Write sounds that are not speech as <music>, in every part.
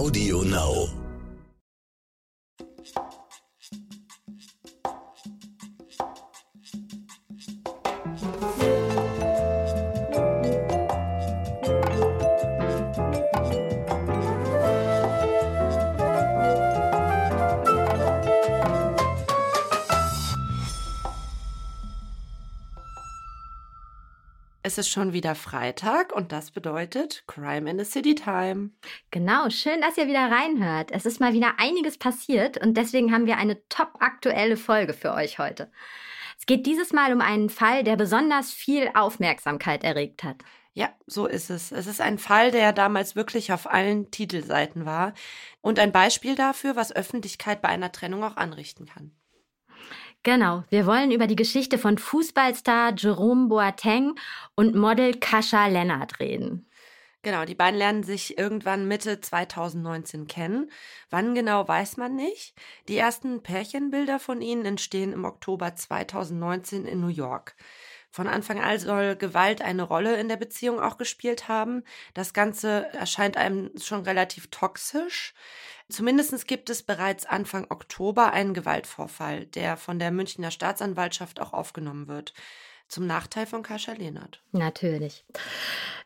Audio Now. Es ist schon wieder Freitag und das bedeutet Crime in the City Time. Genau, schön, dass ihr wieder reinhört. Es ist mal wieder einiges passiert und deswegen haben wir eine top aktuelle Folge für euch heute. Es geht dieses Mal um einen Fall, der besonders viel Aufmerksamkeit erregt hat. Ja, so ist es. Es ist ein Fall, der damals wirklich auf allen Titelseiten war und ein Beispiel dafür, was Öffentlichkeit bei einer Trennung auch anrichten kann. Genau, wir wollen über die Geschichte von Fußballstar Jerome Boateng und Model Kascha Lennart reden. Genau, die beiden lernen sich irgendwann Mitte 2019 kennen. Wann genau weiß man nicht. Die ersten Pärchenbilder von ihnen entstehen im Oktober 2019 in New York. Von Anfang an soll Gewalt eine Rolle in der Beziehung auch gespielt haben. Das Ganze erscheint einem schon relativ toxisch. Zumindest gibt es bereits Anfang Oktober einen Gewaltvorfall, der von der Münchner Staatsanwaltschaft auch aufgenommen wird. Zum Nachteil von Kascha Lehnert. Natürlich.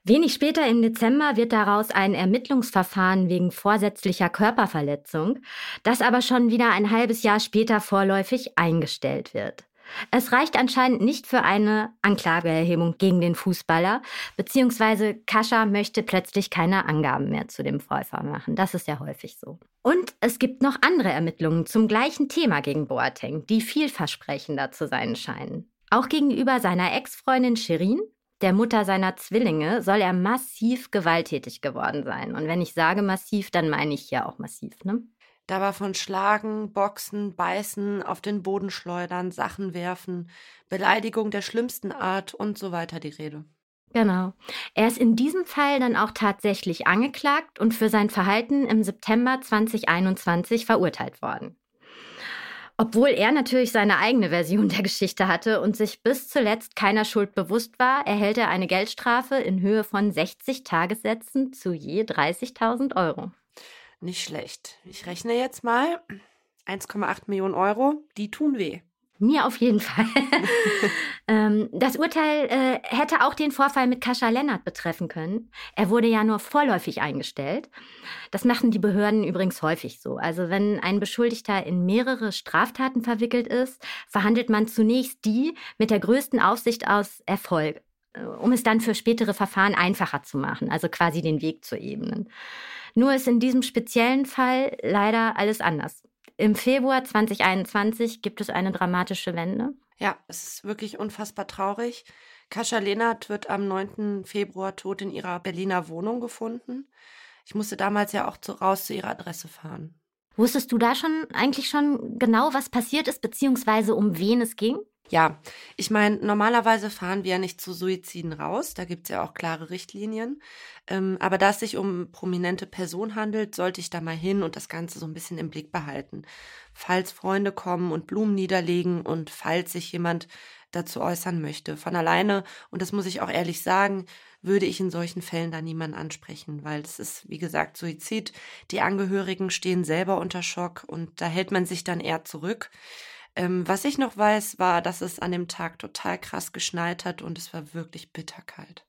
Wenig später im Dezember wird daraus ein Ermittlungsverfahren wegen vorsätzlicher Körperverletzung, das aber schon wieder ein halbes Jahr später vorläufig eingestellt wird. Es reicht anscheinend nicht für eine Anklageerhebung gegen den Fußballer, beziehungsweise Kascha möchte plötzlich keine Angaben mehr zu dem Vorfall machen. Das ist ja häufig so. Und es gibt noch andere Ermittlungen zum gleichen Thema gegen Boateng, die vielversprechender zu sein scheinen. Auch gegenüber seiner Ex-Freundin Shirin, der Mutter seiner Zwillinge, soll er massiv gewalttätig geworden sein. Und wenn ich sage massiv, dann meine ich hier auch massiv, ne? Da war von Schlagen, Boxen, Beißen, auf den Boden schleudern, Sachen werfen, Beleidigung der schlimmsten Art und so weiter die Rede. Genau. Er ist in diesem Fall dann auch tatsächlich angeklagt und für sein Verhalten im September 2021 verurteilt worden. Obwohl er natürlich seine eigene Version der Geschichte hatte und sich bis zuletzt keiner Schuld bewusst war, erhält er eine Geldstrafe in Höhe von 60 Tagessätzen zu je 30.000 Euro. Nicht schlecht. Ich rechne jetzt mal. 1,8 Millionen Euro, die tun weh. Mir auf jeden Fall. <laughs> ähm, das Urteil äh, hätte auch den Vorfall mit Kascha Lennart betreffen können. Er wurde ja nur vorläufig eingestellt. Das machen die Behörden übrigens häufig so. Also wenn ein Beschuldigter in mehrere Straftaten verwickelt ist, verhandelt man zunächst die mit der größten Aufsicht aus Erfolg, um es dann für spätere Verfahren einfacher zu machen, also quasi den Weg zu ebnen. Nur ist in diesem speziellen Fall leider alles anders. Im Februar 2021 gibt es eine dramatische Wende. Ja, es ist wirklich unfassbar traurig. Kascha Lehnert wird am 9. Februar tot in ihrer Berliner Wohnung gefunden. Ich musste damals ja auch zu, raus zu ihrer Adresse fahren. Wusstest du da schon eigentlich schon genau, was passiert ist, beziehungsweise um wen es ging? Ja, ich meine, normalerweise fahren wir ja nicht zu Suiziden raus, da gibt's ja auch klare Richtlinien. Ähm, aber da es sich um prominente Person handelt, sollte ich da mal hin und das Ganze so ein bisschen im Blick behalten. Falls Freunde kommen und Blumen niederlegen und falls sich jemand dazu äußern möchte. Von alleine, und das muss ich auch ehrlich sagen, würde ich in solchen Fällen da niemanden ansprechen, weil es ist, wie gesagt, Suizid. Die Angehörigen stehen selber unter Schock und da hält man sich dann eher zurück. Ähm, was ich noch weiß, war, dass es an dem Tag total krass geschneit hat und es war wirklich bitterkalt.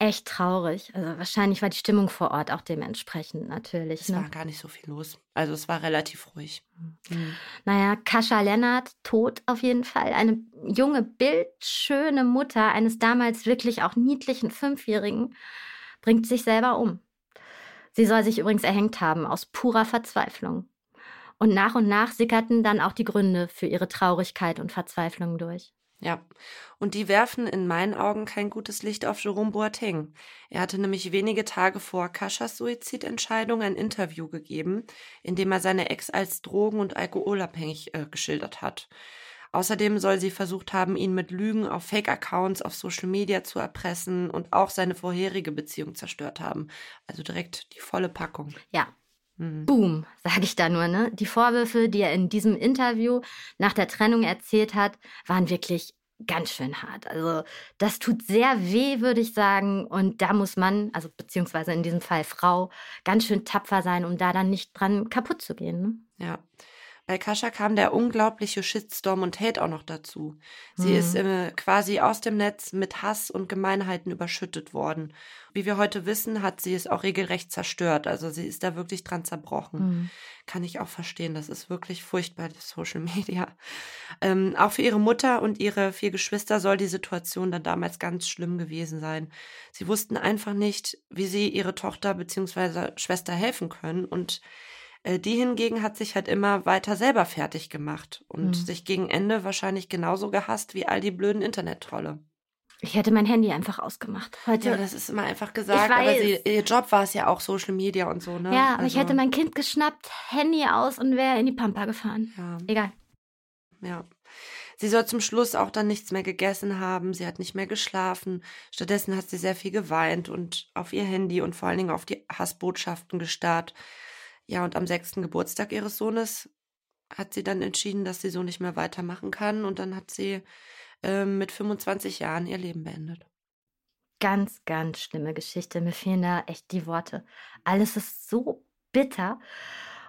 Echt traurig. Also wahrscheinlich war die Stimmung vor Ort auch dementsprechend natürlich. Es ne? war gar nicht so viel los. Also es war relativ ruhig. Mhm. Naja, Kascha Lennart, tot auf jeden Fall. Eine junge, bildschöne Mutter eines damals wirklich auch niedlichen Fünfjährigen bringt sich selber um. Sie soll sich übrigens erhängt haben aus purer Verzweiflung. Und nach und nach sickerten dann auch die Gründe für ihre Traurigkeit und Verzweiflung durch. Ja, und die werfen in meinen Augen kein gutes Licht auf Jerome Boateng. Er hatte nämlich wenige Tage vor Kaschas Suizidentscheidung ein Interview gegeben, in dem er seine Ex als drogen- und alkoholabhängig äh, geschildert hat. Außerdem soll sie versucht haben, ihn mit Lügen auf Fake-Accounts auf Social Media zu erpressen und auch seine vorherige Beziehung zerstört haben. Also direkt die volle Packung. Ja, Mhm. Boom, sage ich da nur. Ne? Die Vorwürfe, die er in diesem Interview nach der Trennung erzählt hat, waren wirklich ganz schön hart. Also das tut sehr weh, würde ich sagen. Und da muss man, also beziehungsweise in diesem Fall Frau, ganz schön tapfer sein, um da dann nicht dran kaputt zu gehen. Ne? Ja. Bei Kascha kam der unglaubliche Shitstorm und Hate auch noch dazu. Sie mhm. ist äh, quasi aus dem Netz mit Hass und Gemeinheiten überschüttet worden. Wie wir heute wissen, hat sie es auch regelrecht zerstört. Also sie ist da wirklich dran zerbrochen. Mhm. Kann ich auch verstehen. Das ist wirklich furchtbar, das Social Media. Ähm, auch für ihre Mutter und ihre vier Geschwister soll die Situation dann damals ganz schlimm gewesen sein. Sie wussten einfach nicht, wie sie ihre Tochter bzw. Schwester helfen können und die hingegen hat sich halt immer weiter selber fertig gemacht und mhm. sich gegen Ende wahrscheinlich genauso gehasst wie all die blöden Internettrolle. Ich hätte mein Handy einfach ausgemacht. Heute. Ja, das ist immer einfach gesagt, aber sie, ihr Job war es ja auch Social Media und so, ne? Ja, aber also. ich hätte mein Kind geschnappt, Handy aus und wäre in die Pampa gefahren. Ja. Egal. Ja. Sie soll zum Schluss auch dann nichts mehr gegessen haben. Sie hat nicht mehr geschlafen. Stattdessen hat sie sehr viel geweint und auf ihr Handy und vor allen Dingen auf die Hassbotschaften gestarrt. Ja, und am sechsten Geburtstag ihres Sohnes hat sie dann entschieden, dass sie so nicht mehr weitermachen kann. Und dann hat sie äh, mit 25 Jahren ihr Leben beendet. Ganz, ganz schlimme Geschichte. Mir fehlen da echt die Worte. Alles ist so bitter.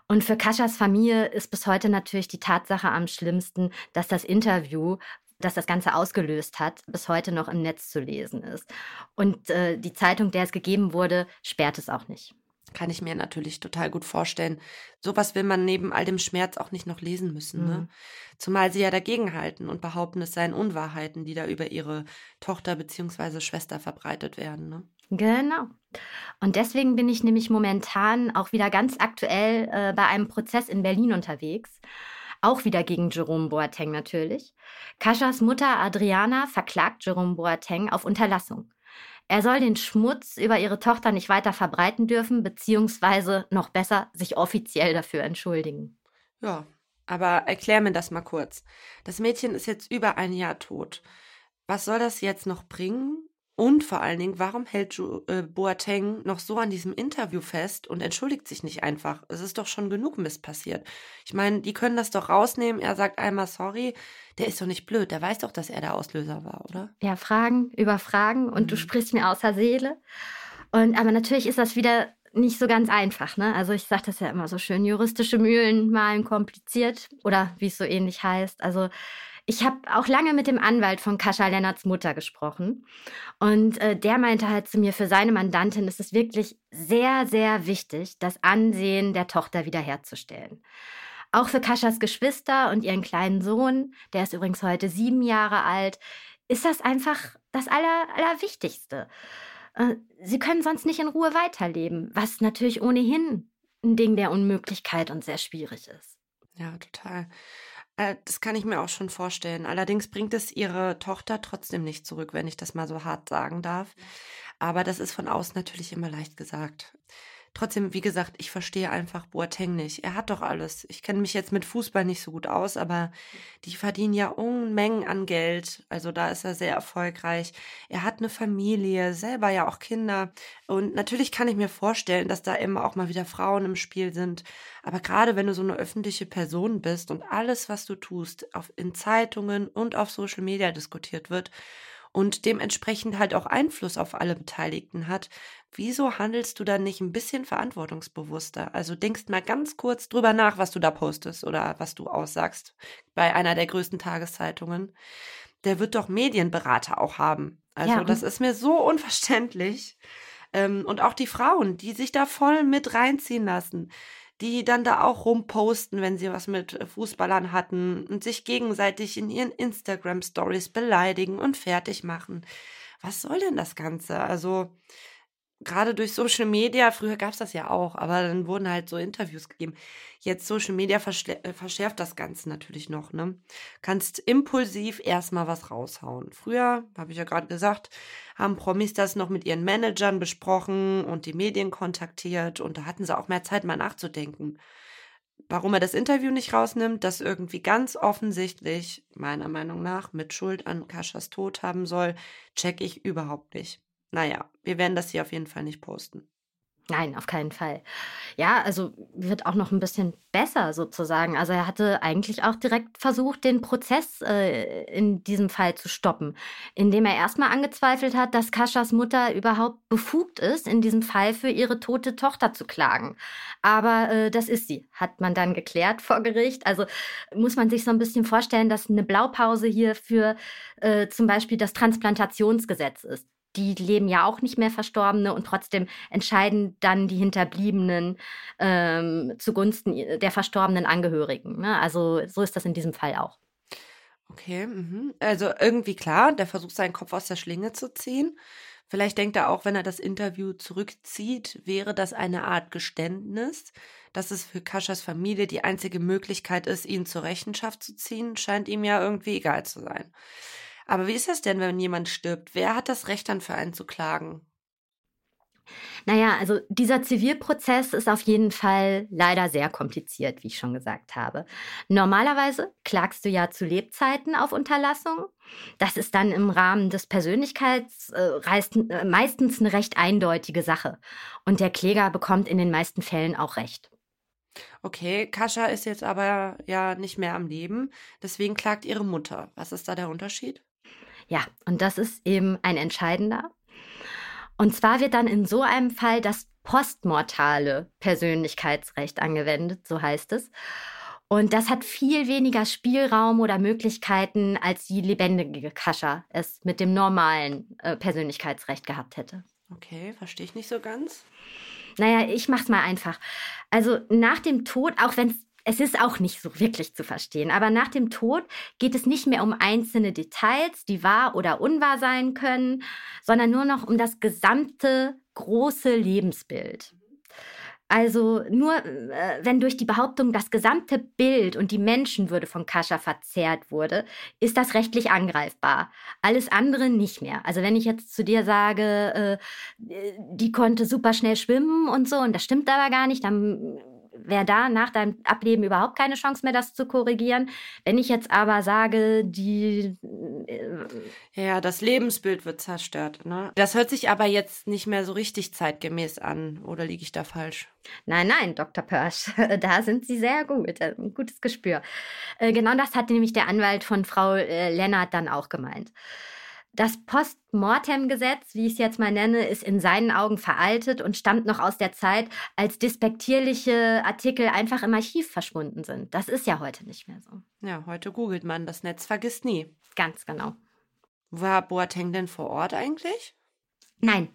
Und für Kaschas Familie ist bis heute natürlich die Tatsache am schlimmsten, dass das Interview, das das Ganze ausgelöst hat, bis heute noch im Netz zu lesen ist. Und äh, die Zeitung, der es gegeben wurde, sperrt es auch nicht. Kann ich mir natürlich total gut vorstellen. Sowas will man neben all dem Schmerz auch nicht noch lesen müssen. Ne? Mhm. Ne? Zumal sie ja dagegenhalten und behaupten, es seien Unwahrheiten, die da über ihre Tochter bzw. Schwester verbreitet werden. Ne? Genau. Und deswegen bin ich nämlich momentan auch wieder ganz aktuell äh, bei einem Prozess in Berlin unterwegs. Auch wieder gegen Jerome Boateng natürlich. Kaschas Mutter Adriana verklagt Jerome Boateng auf Unterlassung. Er soll den Schmutz über ihre Tochter nicht weiter verbreiten dürfen, beziehungsweise noch besser sich offiziell dafür entschuldigen. Ja, aber erklär mir das mal kurz. Das Mädchen ist jetzt über ein Jahr tot. Was soll das jetzt noch bringen? Und vor allen Dingen, warum hält äh, Boateng noch so an diesem Interview fest und entschuldigt sich nicht einfach? Es ist doch schon genug Mist passiert. Ich meine, die können das doch rausnehmen. Er sagt einmal sorry. Der ist doch nicht blöd. Der weiß doch, dass er der Auslöser war, oder? Ja, Fragen über Fragen und mhm. du sprichst mir außer Seele. Und aber natürlich ist das wieder nicht so ganz einfach, ne? Also ich sage das ja immer so schön, juristische Mühlen malen kompliziert oder wie es so ähnlich heißt. Also ich habe auch lange mit dem Anwalt von Kascha Lennarts Mutter gesprochen. Und äh, der meinte halt zu mir, für seine Mandantin ist es wirklich sehr, sehr wichtig, das Ansehen der Tochter wiederherzustellen. Auch für Kaschas Geschwister und ihren kleinen Sohn, der ist übrigens heute sieben Jahre alt, ist das einfach das Aller, Allerwichtigste. Äh, sie können sonst nicht in Ruhe weiterleben, was natürlich ohnehin ein Ding der Unmöglichkeit und sehr schwierig ist. Ja, total. Äh, das kann ich mir auch schon vorstellen. Allerdings bringt es ihre Tochter trotzdem nicht zurück, wenn ich das mal so hart sagen darf. Aber das ist von außen natürlich immer leicht gesagt. Trotzdem, wie gesagt, ich verstehe einfach Boateng nicht. Er hat doch alles. Ich kenne mich jetzt mit Fußball nicht so gut aus, aber die verdienen ja Unmengen an Geld. Also da ist er sehr erfolgreich. Er hat eine Familie, selber ja auch Kinder. Und natürlich kann ich mir vorstellen, dass da immer auch mal wieder Frauen im Spiel sind. Aber gerade wenn du so eine öffentliche Person bist und alles, was du tust, auf, in Zeitungen und auf Social Media diskutiert wird, und dementsprechend halt auch Einfluss auf alle Beteiligten hat, wieso handelst du dann nicht ein bisschen verantwortungsbewusster? Also denkst mal ganz kurz drüber nach, was du da postest oder was du aussagst bei einer der größten Tageszeitungen. Der wird doch Medienberater auch haben. Also ja, das ist mir so <laughs> unverständlich. Ähm, und auch die Frauen, die sich da voll mit reinziehen lassen die dann da auch rumposten, wenn sie was mit äh, Fußballern hatten und sich gegenseitig in ihren Instagram Stories beleidigen und fertig machen. Was soll denn das Ganze? Also, gerade durch Social Media, früher gab es das ja auch, aber dann wurden halt so Interviews gegeben. Jetzt Social Media äh, verschärft das Ganze natürlich noch, ne? Kannst impulsiv erstmal was raushauen. Früher, habe ich ja gerade gesagt, haben Promis das noch mit ihren Managern besprochen und die Medien kontaktiert und da hatten sie auch mehr Zeit, mal nachzudenken. Warum er das Interview nicht rausnimmt, das irgendwie ganz offensichtlich, meiner Meinung nach, mit Schuld an Kaschas Tod haben soll, check ich überhaupt nicht. Naja, wir werden das hier auf jeden Fall nicht posten. Nein, auf keinen Fall. Ja, also wird auch noch ein bisschen besser sozusagen. Also er hatte eigentlich auch direkt versucht, den Prozess äh, in diesem Fall zu stoppen, indem er erstmal angezweifelt hat, dass Kaschas Mutter überhaupt befugt ist, in diesem Fall für ihre tote Tochter zu klagen. Aber äh, das ist sie, hat man dann geklärt vor Gericht. Also muss man sich so ein bisschen vorstellen, dass eine Blaupause hier für äh, zum Beispiel das Transplantationsgesetz ist die leben ja auch nicht mehr Verstorbene und trotzdem entscheiden dann die Hinterbliebenen ähm, zugunsten der verstorbenen Angehörigen. Ne? Also so ist das in diesem Fall auch. Okay, mhm. also irgendwie klar, der versucht seinen Kopf aus der Schlinge zu ziehen. Vielleicht denkt er auch, wenn er das Interview zurückzieht, wäre das eine Art Geständnis, dass es für Kaschas Familie die einzige Möglichkeit ist, ihn zur Rechenschaft zu ziehen, scheint ihm ja irgendwie egal zu sein. Aber wie ist das denn, wenn jemand stirbt? Wer hat das Recht dann für einen zu klagen? Naja, also dieser Zivilprozess ist auf jeden Fall leider sehr kompliziert, wie ich schon gesagt habe. Normalerweise klagst du ja zu Lebzeiten auf Unterlassung. Das ist dann im Rahmen des Persönlichkeits äh, äh, meistens eine recht eindeutige Sache. Und der Kläger bekommt in den meisten Fällen auch recht. Okay, Kascha ist jetzt aber ja nicht mehr am Leben. Deswegen klagt ihre Mutter. Was ist da der Unterschied? Ja, und das ist eben ein entscheidender. Und zwar wird dann in so einem Fall das postmortale Persönlichkeitsrecht angewendet, so heißt es. Und das hat viel weniger Spielraum oder Möglichkeiten, als die lebendige Kascha es mit dem normalen äh, Persönlichkeitsrecht gehabt hätte. Okay, verstehe ich nicht so ganz. Naja, ich mach's mal einfach. Also nach dem Tod, auch wenn es es ist auch nicht so wirklich zu verstehen. Aber nach dem Tod geht es nicht mehr um einzelne Details, die wahr oder unwahr sein können, sondern nur noch um das gesamte große Lebensbild. Also nur äh, wenn durch die Behauptung das gesamte Bild und die Menschenwürde von Kascha verzerrt wurde, ist das rechtlich angreifbar. Alles andere nicht mehr. Also wenn ich jetzt zu dir sage, äh, die konnte super schnell schwimmen und so, und das stimmt aber gar nicht, dann wäre da nach deinem Ableben überhaupt keine Chance mehr, das zu korrigieren. Wenn ich jetzt aber sage, die. Äh, ja, das Lebensbild wird zerstört. Ne? Das hört sich aber jetzt nicht mehr so richtig zeitgemäß an. Oder liege ich da falsch? Nein, nein, Dr. Pörsch, <laughs> da sind Sie sehr gut. Äh, ein gutes Gespür. Äh, genau das hat nämlich der Anwalt von Frau Lennart dann auch gemeint. Das Postmortem-Gesetz, wie ich es jetzt mal nenne, ist in seinen Augen veraltet und stammt noch aus der Zeit, als despektierliche Artikel einfach im Archiv verschwunden sind. Das ist ja heute nicht mehr so. Ja, heute googelt man, das Netz vergisst nie. Ganz genau. War Boateng denn vor Ort eigentlich? Nein.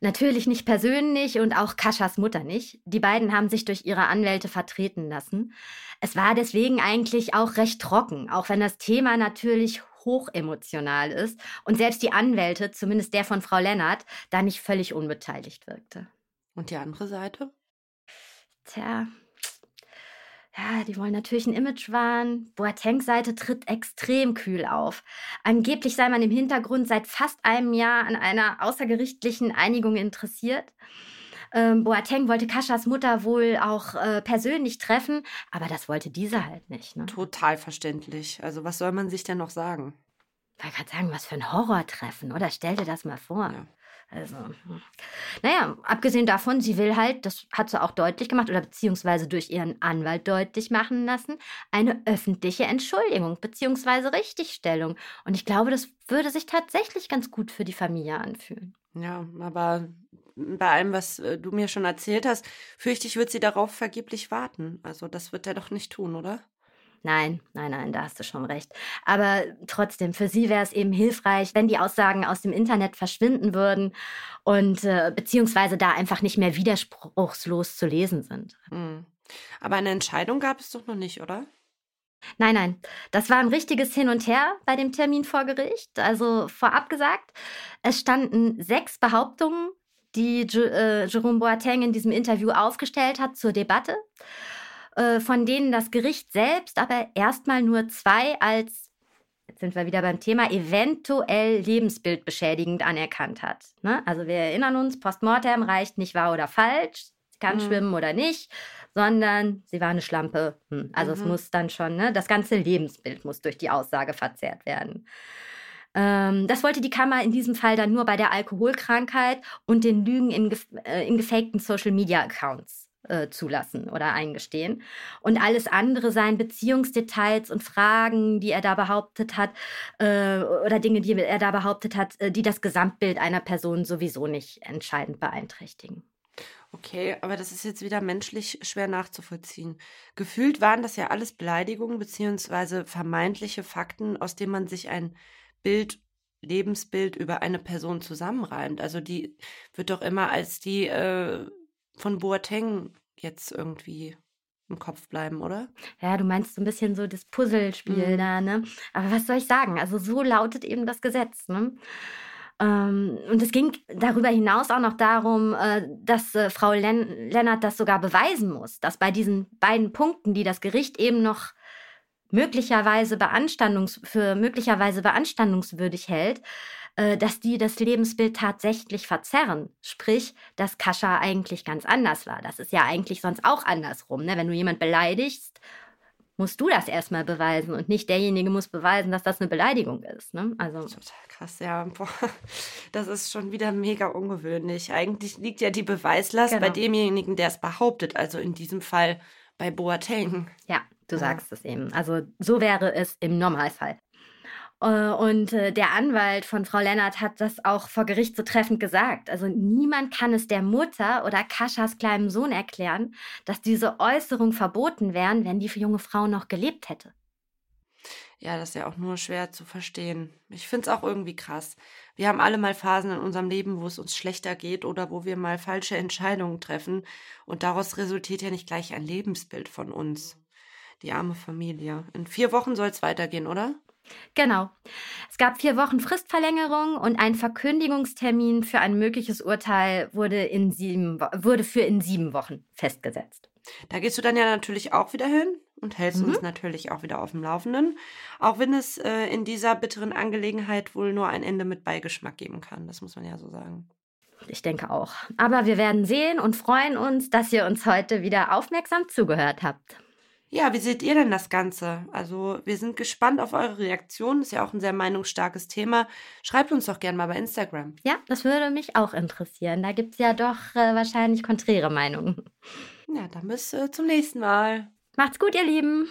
Natürlich nicht persönlich und auch Kaschas Mutter nicht. Die beiden haben sich durch ihre Anwälte vertreten lassen. Es war deswegen eigentlich auch recht trocken, auch wenn das Thema natürlich hochemotional ist und selbst die Anwälte, zumindest der von Frau Lennart, da nicht völlig unbeteiligt wirkte. Und die andere Seite? Tja, ja, die wollen natürlich ein Image wahren. Boatengs Seite tritt extrem kühl auf. Angeblich sei man im Hintergrund seit fast einem Jahr an einer außergerichtlichen Einigung interessiert. Ähm, Boateng wollte Kaschas Mutter wohl auch äh, persönlich treffen, aber das wollte diese halt nicht. Ne? Total verständlich. Also was soll man sich denn noch sagen? Ich wollte gerade sagen, was für ein Horrortreffen, oder? Stell dir das mal vor. Ja. Also, hm. naja, abgesehen davon, sie will halt, das hat sie auch deutlich gemacht oder beziehungsweise durch ihren Anwalt deutlich machen lassen, eine öffentliche Entschuldigung beziehungsweise Richtigstellung. Und ich glaube, das würde sich tatsächlich ganz gut für die Familie anfühlen. Ja, aber bei allem, was äh, du mir schon erzählt hast, fürchte ich, wird sie darauf vergeblich warten. Also das wird er doch nicht tun, oder? Nein, nein, nein, da hast du schon recht. Aber trotzdem, für sie wäre es eben hilfreich, wenn die Aussagen aus dem Internet verschwinden würden und äh, beziehungsweise da einfach nicht mehr widerspruchslos zu lesen sind. Hm. Aber eine Entscheidung gab es doch noch nicht, oder? Nein, nein. Das war ein richtiges Hin und Her bei dem Termin vor Gericht. Also vorab gesagt, es standen sechs Behauptungen die äh, Jerome Boateng in diesem Interview aufgestellt hat zur Debatte, äh, von denen das Gericht selbst aber erstmal nur zwei als, jetzt sind wir wieder beim Thema, eventuell lebensbildbeschädigend anerkannt hat. Ne? Also wir erinnern uns, Postmortem reicht nicht wahr oder falsch, kann mhm. schwimmen oder nicht, sondern sie war eine Schlampe. Hm. Also mhm. es muss dann schon, ne, das ganze Lebensbild muss durch die Aussage verzerrt werden. Ähm, das wollte die Kammer in diesem Fall dann nur bei der Alkoholkrankheit und den Lügen in, äh, in gefakten Social-Media-Accounts äh, zulassen oder eingestehen. Und alles andere seien Beziehungsdetails und Fragen, die er da behauptet hat, äh, oder Dinge, die er da behauptet hat, äh, die das Gesamtbild einer Person sowieso nicht entscheidend beeinträchtigen. Okay, aber das ist jetzt wieder menschlich schwer nachzuvollziehen. Gefühlt waren das ja alles Beleidigungen beziehungsweise vermeintliche Fakten, aus denen man sich ein Bild, Lebensbild über eine Person zusammenreimt. Also die wird doch immer als die äh, von Boateng jetzt irgendwie im Kopf bleiben, oder? Ja, du meinst so ein bisschen so das Puzzlespiel mhm. da, ne? Aber was soll ich sagen? Also so lautet eben das Gesetz, ne? Ähm, und es ging darüber hinaus auch noch darum, äh, dass äh, Frau Len Lennart das sogar beweisen muss, dass bei diesen beiden Punkten, die das Gericht eben noch möglicherweise beanstandungs für möglicherweise beanstandungswürdig hält, äh, dass die das Lebensbild tatsächlich verzerren. Sprich, dass Kascha eigentlich ganz anders war. Das ist ja eigentlich sonst auch andersrum. Ne? Wenn du jemand beleidigst musst du das erstmal beweisen und nicht derjenige muss beweisen, dass das eine Beleidigung ist. Ne? Also total krass, ja. Boah, <laughs> das ist schon wieder mega ungewöhnlich. Eigentlich liegt ja die Beweislast genau. bei demjenigen, der es behauptet. Also in diesem Fall bei Boateng. Ja, du ja. sagst es eben. Also so wäre es im Normalfall. Äh, und äh, der Anwalt von Frau Lennart hat das auch vor Gericht so treffend gesagt. Also niemand kann es der Mutter oder Kaschas kleinem Sohn erklären, dass diese Äußerung verboten wären, wenn die junge Frau noch gelebt hätte. Ja, das ist ja auch nur schwer zu verstehen. Ich finde es auch irgendwie krass. Wir haben alle mal Phasen in unserem Leben, wo es uns schlechter geht oder wo wir mal falsche Entscheidungen treffen. Und daraus resultiert ja nicht gleich ein Lebensbild von uns. Die arme Familie. In vier Wochen soll es weitergehen, oder? Genau. Es gab vier Wochen Fristverlängerung und ein Verkündigungstermin für ein mögliches Urteil wurde, in sieben, wurde für in sieben Wochen festgesetzt. Da gehst du dann ja natürlich auch wieder hin und hältst mhm. uns natürlich auch wieder auf dem Laufenden. Auch wenn es äh, in dieser bitteren Angelegenheit wohl nur ein Ende mit Beigeschmack geben kann. Das muss man ja so sagen. Ich denke auch. Aber wir werden sehen und freuen uns, dass ihr uns heute wieder aufmerksam zugehört habt. Ja, wie seht ihr denn das Ganze? Also, wir sind gespannt auf eure Reaktion. Ist ja auch ein sehr meinungsstarkes Thema. Schreibt uns doch gerne mal bei Instagram. Ja, das würde mich auch interessieren. Da gibt es ja doch äh, wahrscheinlich konträre Meinungen. Ja, dann bis äh, zum nächsten Mal. Macht's gut, ihr Lieben.